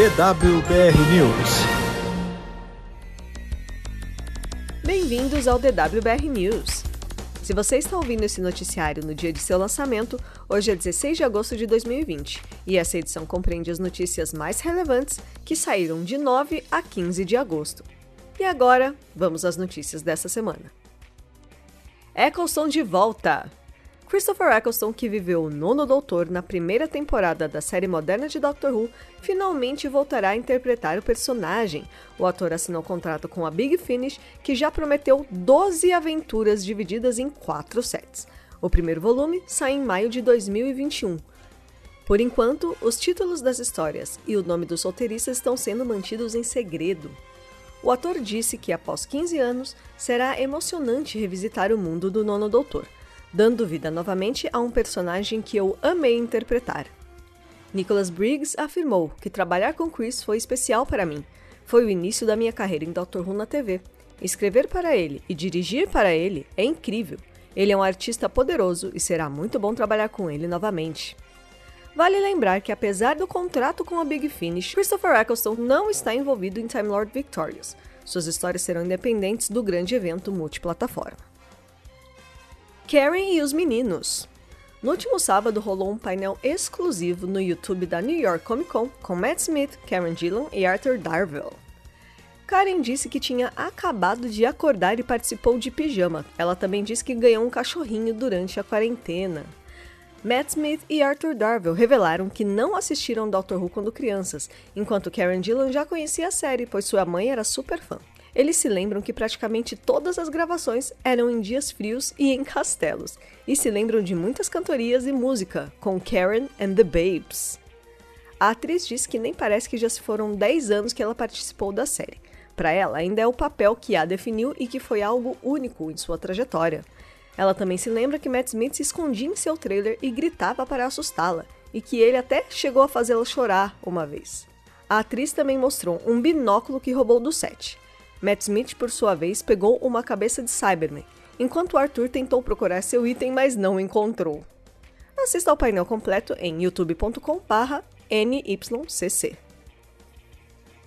DWBR News. Bem-vindos ao DWBR News. Se você está ouvindo esse noticiário no dia de seu lançamento, hoje é 16 de agosto de 2020 e essa edição compreende as notícias mais relevantes que saíram de 9 a 15 de agosto. E agora, vamos às notícias dessa semana. Eccleston de volta! Christopher Eccleston, que viveu o nono Doutor na primeira temporada da série moderna de Doctor Who, finalmente voltará a interpretar o personagem. O ator assinou contrato com a Big Finish, que já prometeu 12 aventuras divididas em quatro sets. O primeiro volume sai em maio de 2021. Por enquanto, os títulos das histórias e o nome dos roteiristas estão sendo mantidos em segredo. O ator disse que após 15 anos será emocionante revisitar o mundo do Nono Doutor dando vida novamente a um personagem que eu amei interpretar. Nicholas Briggs afirmou que trabalhar com Chris foi especial para mim. Foi o início da minha carreira em Doctor Who na TV. Escrever para ele e dirigir para ele é incrível. Ele é um artista poderoso e será muito bom trabalhar com ele novamente. Vale lembrar que, apesar do contrato com a Big Finish, Christopher Eccleston não está envolvido em Time Lord Victorious. Suas histórias serão independentes do grande evento multiplataforma. Karen e os Meninos. No último sábado rolou um painel exclusivo no YouTube da New York Comic Con com Matt Smith, Karen Gillan e Arthur Darvill. Karen disse que tinha acabado de acordar e participou de pijama. Ela também disse que ganhou um cachorrinho durante a quarentena. Matt Smith e Arthur Darvill revelaram que não assistiram Doctor Who quando crianças, enquanto Karen Gillan já conhecia a série, pois sua mãe era super fã. Eles se lembram que praticamente todas as gravações eram em dias frios e em castelos, e se lembram de muitas cantorias e música, com Karen and the Babes. A atriz diz que nem parece que já se foram 10 anos que ela participou da série. Para ela, ainda é o papel que a definiu e que foi algo único em sua trajetória. Ela também se lembra que Matt Smith se escondia em seu trailer e gritava para assustá-la, e que ele até chegou a fazê-la chorar uma vez. A atriz também mostrou um binóculo que roubou do set. Matt Smith, por sua vez, pegou uma cabeça de Cyberman, enquanto Arthur tentou procurar seu item, mas não encontrou. Assista ao painel completo em youtube.com/nycc.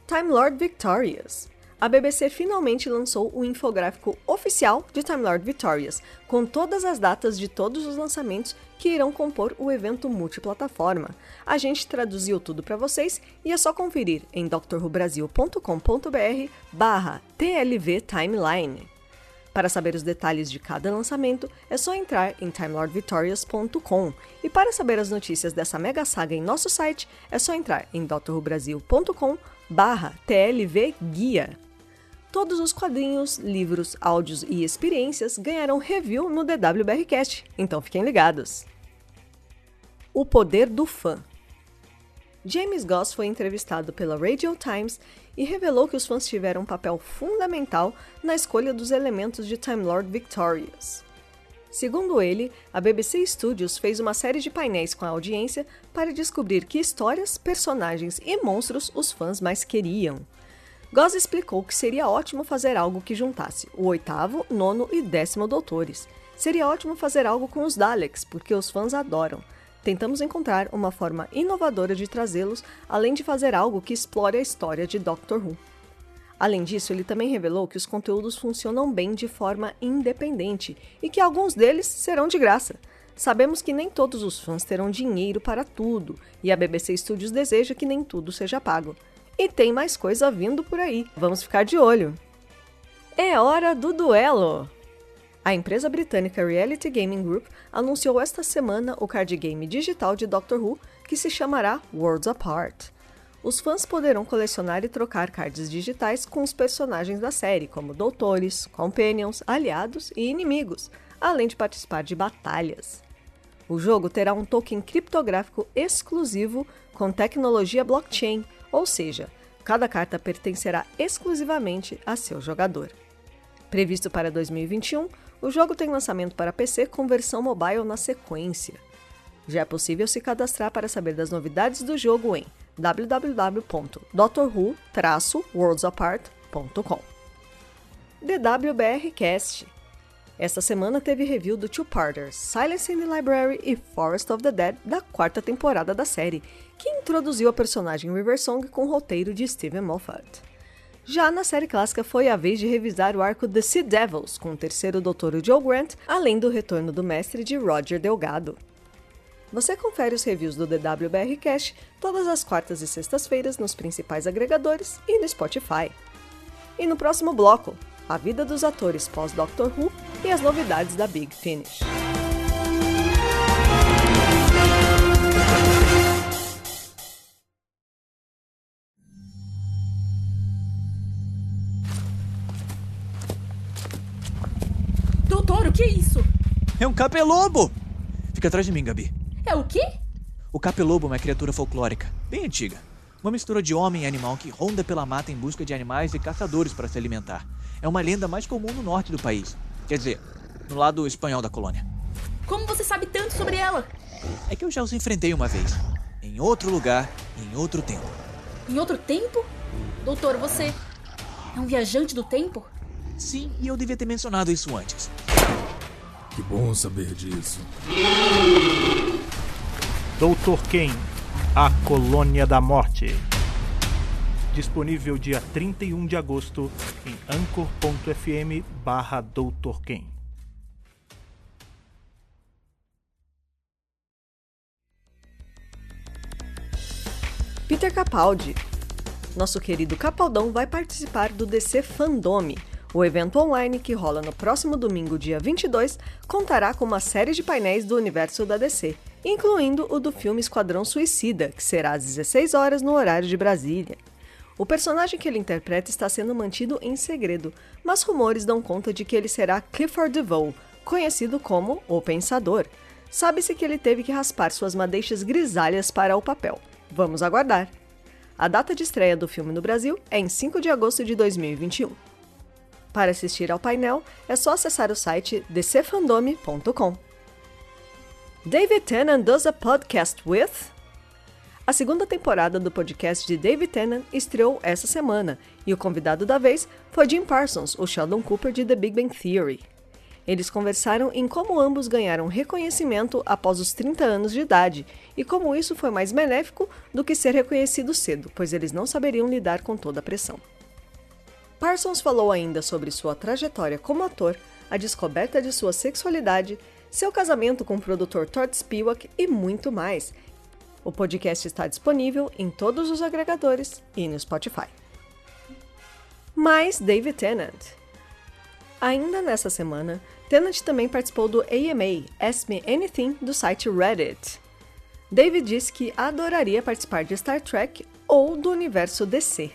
Time Lord Victorious a BBC finalmente lançou o infográfico oficial de Time Lord Victorious, com todas as datas de todos os lançamentos que irão compor o evento multiplataforma. A gente traduziu tudo para vocês e é só conferir em drrubrasil.com.br barra TLV Timeline. Para saber os detalhes de cada lançamento, é só entrar em timelordvictorious.com. E para saber as notícias dessa mega saga em nosso site, é só entrar em drrubrasil.com barra TLV Guia. Todos os quadrinhos, livros, áudios e experiências ganharão review no DWBRcast, então fiquem ligados. O poder do fã. James Goss foi entrevistado pela Radio Times e revelou que os fãs tiveram um papel fundamental na escolha dos elementos de Time Lord Victorious. Segundo ele, a BBC Studios fez uma série de painéis com a audiência para descobrir que histórias, personagens e monstros os fãs mais queriam. Goss explicou que seria ótimo fazer algo que juntasse o oitavo, nono e décimo doutores. Seria ótimo fazer algo com os Daleks, porque os fãs adoram. Tentamos encontrar uma forma inovadora de trazê-los, além de fazer algo que explore a história de Doctor Who. Além disso, ele também revelou que os conteúdos funcionam bem de forma independente e que alguns deles serão de graça. Sabemos que nem todos os fãs terão dinheiro para tudo, e a BBC Studios deseja que nem tudo seja pago. E tem mais coisa vindo por aí. Vamos ficar de olho. É hora do duelo! A empresa britânica Reality Gaming Group anunciou esta semana o card game digital de Doctor Who, que se chamará Worlds Apart. Os fãs poderão colecionar e trocar cards digitais com os personagens da série, como doutores, companions, aliados e inimigos, além de participar de batalhas. O jogo terá um token criptográfico exclusivo com tecnologia blockchain, ou seja, cada carta pertencerá exclusivamente a seu jogador. Previsto para 2021, o jogo tem lançamento para PC com versão mobile na sequência. Já é possível se cadastrar para saber das novidades do jogo em www.drwho-worldsapart.com. DWBRcast Esta semana teve review do Two-Parters, Silence in the Library e Forest of the Dead da quarta temporada da série, que introduziu a personagem River Song com o roteiro de Steven Moffat. Já na série clássica foi a vez de revisar o arco The Sea Devils, com o terceiro doutor Joe Grant, além do retorno do mestre de Roger Delgado. Você confere os reviews do DWBR Cash todas as quartas e sextas-feiras nos principais agregadores e no Spotify. E no próximo bloco, a vida dos atores pós-Doctor Who e as novidades da Big Finish. Doutor, o que é isso? É um capelobo! Fica atrás de mim, Gabi. É o quê? O capelobo é uma criatura folclórica, bem antiga. Uma mistura de homem e animal que ronda pela mata em busca de animais e caçadores para se alimentar. É uma lenda mais comum no norte do país. Quer dizer, no lado espanhol da colônia. Como você sabe tanto sobre ela? É que eu já os enfrentei uma vez. Em outro lugar, em outro tempo. Em outro tempo? Doutor, você é um viajante do tempo? Sim, e eu devia ter mencionado isso antes. Que bom saber disso. Doutor Quem, A Colônia da Morte. Disponível dia 31 de agosto em anchor.fm barra Doutor Quem. Peter Capaldi. Nosso querido Capaldão vai participar do DC Fandome. O evento online, que rola no próximo domingo, dia 22, contará com uma série de painéis do universo da DC, incluindo o do filme Esquadrão Suicida, que será às 16 horas no horário de Brasília. O personagem que ele interpreta está sendo mantido em segredo, mas rumores dão conta de que ele será Clifford DeVoe, conhecido como O Pensador. Sabe-se que ele teve que raspar suas madeixas grisalhas para o papel. Vamos aguardar. A data de estreia do filme no Brasil é em 5 de agosto de 2021. Para assistir ao painel, é só acessar o site dcfandome.com. David Tennant does a podcast with? A segunda temporada do podcast de David Tennant estreou essa semana, e o convidado da vez foi Jim Parsons, o Sheldon Cooper de The Big Bang Theory. Eles conversaram em como ambos ganharam reconhecimento após os 30 anos de idade e como isso foi mais benéfico do que ser reconhecido cedo, pois eles não saberiam lidar com toda a pressão. Parsons falou ainda sobre sua trajetória como ator, a descoberta de sua sexualidade, seu casamento com o produtor Todd Spiewak e muito mais. O podcast está disponível em todos os agregadores e no Spotify. Mais David Tennant. Ainda nessa semana, Tennant também participou do AMA Ask Me Anything do site Reddit. David disse que adoraria participar de Star Trek ou do universo DC.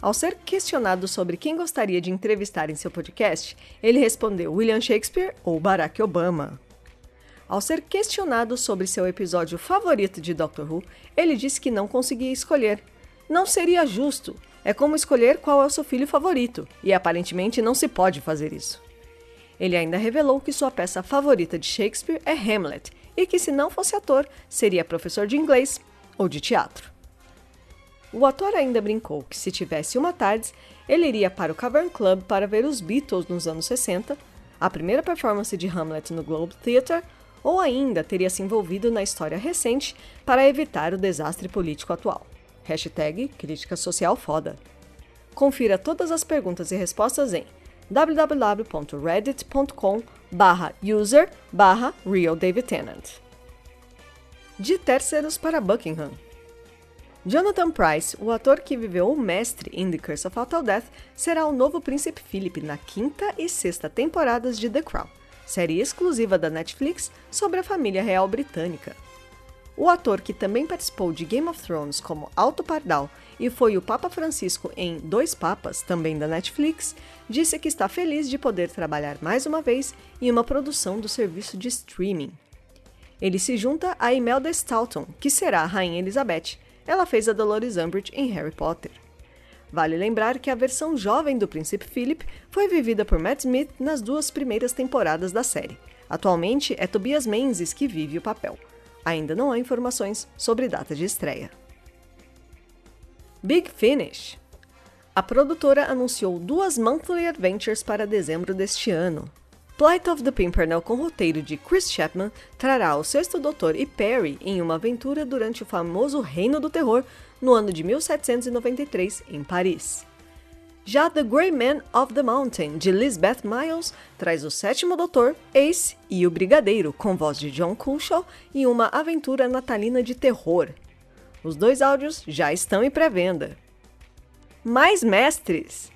Ao ser questionado sobre quem gostaria de entrevistar em seu podcast, ele respondeu William Shakespeare ou Barack Obama. Ao ser questionado sobre seu episódio favorito de Doctor Who, ele disse que não conseguia escolher. Não seria justo. É como escolher qual é o seu filho favorito, e aparentemente não se pode fazer isso. Ele ainda revelou que sua peça favorita de Shakespeare é Hamlet, e que se não fosse ator, seria professor de inglês ou de teatro. O ator ainda brincou que se tivesse uma tarde, ele iria para o Cavern Club para ver os Beatles nos anos 60, a primeira performance de Hamlet no Globe Theatre, ou ainda teria se envolvido na história recente para evitar o desastre político atual. Hashtag Crítica Social Foda. Confira todas as perguntas e respostas em www.reddit.com user realdavidtennant. De Terceiros para Buckingham. Jonathan Price, o ator que viveu o mestre em The Curse of Fatal Death, será o novo Príncipe Philip na quinta e sexta temporadas de The Crown, série exclusiva da Netflix sobre a família real britânica. O ator que também participou de Game of Thrones como Alto Pardal e foi o Papa Francisco em Dois Papas, também da Netflix, disse que está feliz de poder trabalhar mais uma vez em uma produção do serviço de streaming. Ele se junta a Imelda Staunton, que será a Rainha Elizabeth. Ela fez a Dolores Umbridge em Harry Potter. Vale lembrar que a versão jovem do Príncipe Philip foi vivida por Matt Smith nas duas primeiras temporadas da série. Atualmente é Tobias Menzies que vive o papel. Ainda não há informações sobre data de estreia. Big Finish. A produtora anunciou duas monthly adventures para dezembro deste ano. Flight of the Pimpernel com roteiro de Chris Chapman trará o Sexto Doutor e Perry em uma aventura durante o famoso Reino do Terror no ano de 1793 em Paris. Já The Grey Man of the Mountain, de Lisbeth Miles, traz o Sétimo Doutor, Ace e o Brigadeiro, com voz de John Culshaw, em uma aventura natalina de terror. Os dois áudios já estão em pré-venda. Mais mestres!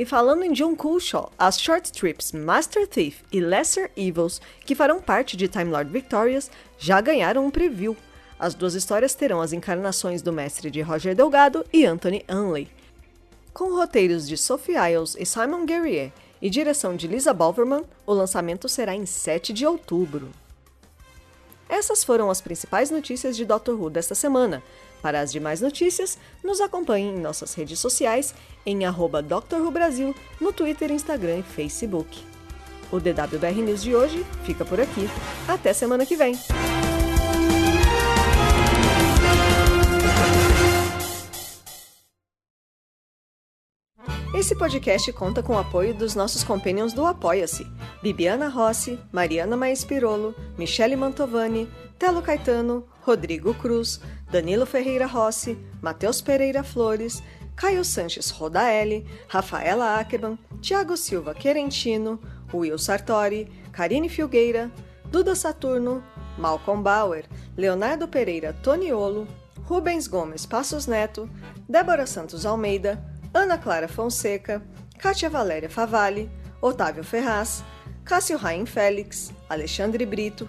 E falando em John Culshaw, as short trips Master Thief e Lesser Evils, que farão parte de Time Lord Victorious, já ganharam um preview. As duas histórias terão as encarnações do mestre de Roger Delgado e Anthony Unley. Com roteiros de Sophie Isles e Simon Guerrier e direção de Lisa Balverman, o lançamento será em 7 de outubro. Essas foram as principais notícias de Doctor Who desta semana. Para as demais notícias, nos acompanhe em nossas redes sociais em arroba Dr. Who Brasil, no Twitter, Instagram e Facebook. O DWBR News de hoje fica por aqui. Até semana que vem! Esse podcast conta com o apoio dos nossos companions do Apoia-se: Bibiana Rossi, Mariana Maes Pirolo, Michele Mantovani, Telo Caetano, Rodrigo Cruz, Danilo Ferreira Rossi, Matheus Pereira Flores, Caio Sanches Rodaelli, Rafaela Ackerman, Tiago Silva Querentino, Will Sartori, Karine Filgueira, Duda Saturno, Malcolm Bauer, Leonardo Pereira Toniolo, Rubens Gomes Passos Neto, Débora Santos Almeida, Ana Clara Fonseca, Kátia Valéria Favalli, Otávio Ferraz, Cássio Raim Félix, Alexandre Brito,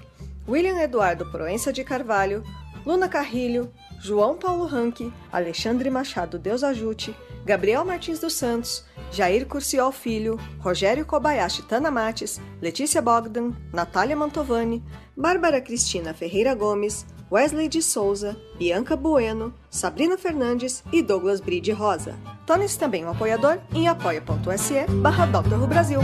William Eduardo Proença de Carvalho, Luna Carrilho, João Paulo Ranque, Alexandre Machado Deus Ajute, Gabriel Martins dos Santos, Jair Curciol Filho, Rogério Kobayashi Tanamates, Letícia Bogdan, Natália Mantovani, Bárbara Cristina Ferreira Gomes, Wesley de Souza, Bianca Bueno, Sabrina Fernandes e Douglas Bride Rosa. Torne-se também um apoiador em apoia.se barra Brasil.